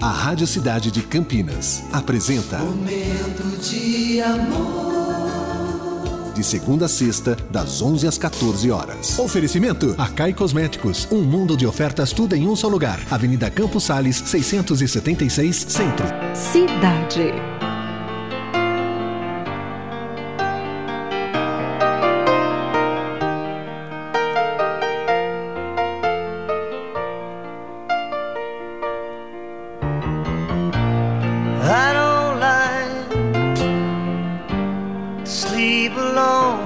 A Rádio Cidade de Campinas apresenta Momento de amor. De segunda a sexta, das 11 às 14 horas. Oferecimento: Acai Cosméticos. Um mundo de ofertas, tudo em um só lugar. Avenida Campos Sales, 676, Centro. Cidade. Sleep alone.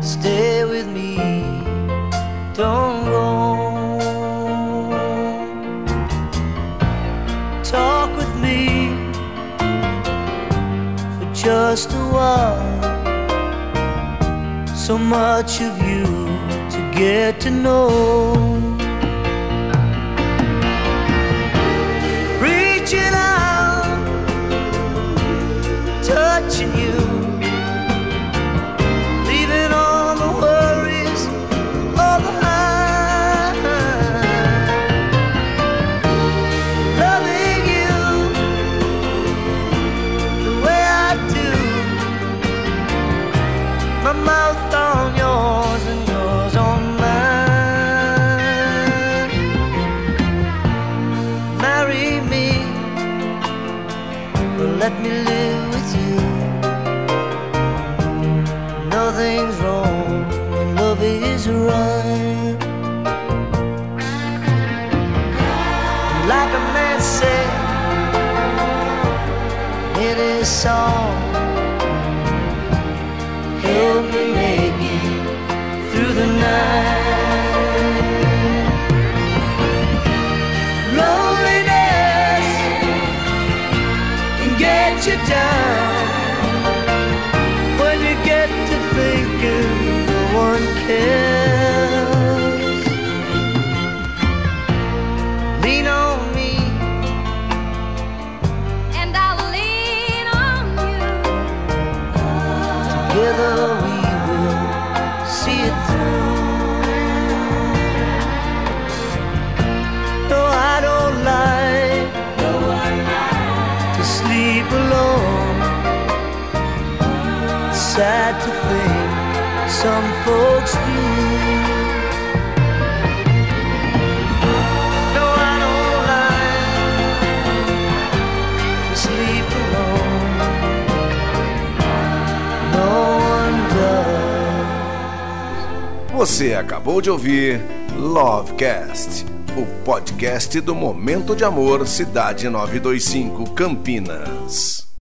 Stay with me, don't go. Talk with me for just a while. So much of you to get to know. Let me live with you. Nothing's wrong when love is right. Like a man said in his song, help me make it through the night. You down sad to think some folks do. Você acabou de ouvir Lovecast, o podcast do Momento de Amor Cidade 925 Campinas.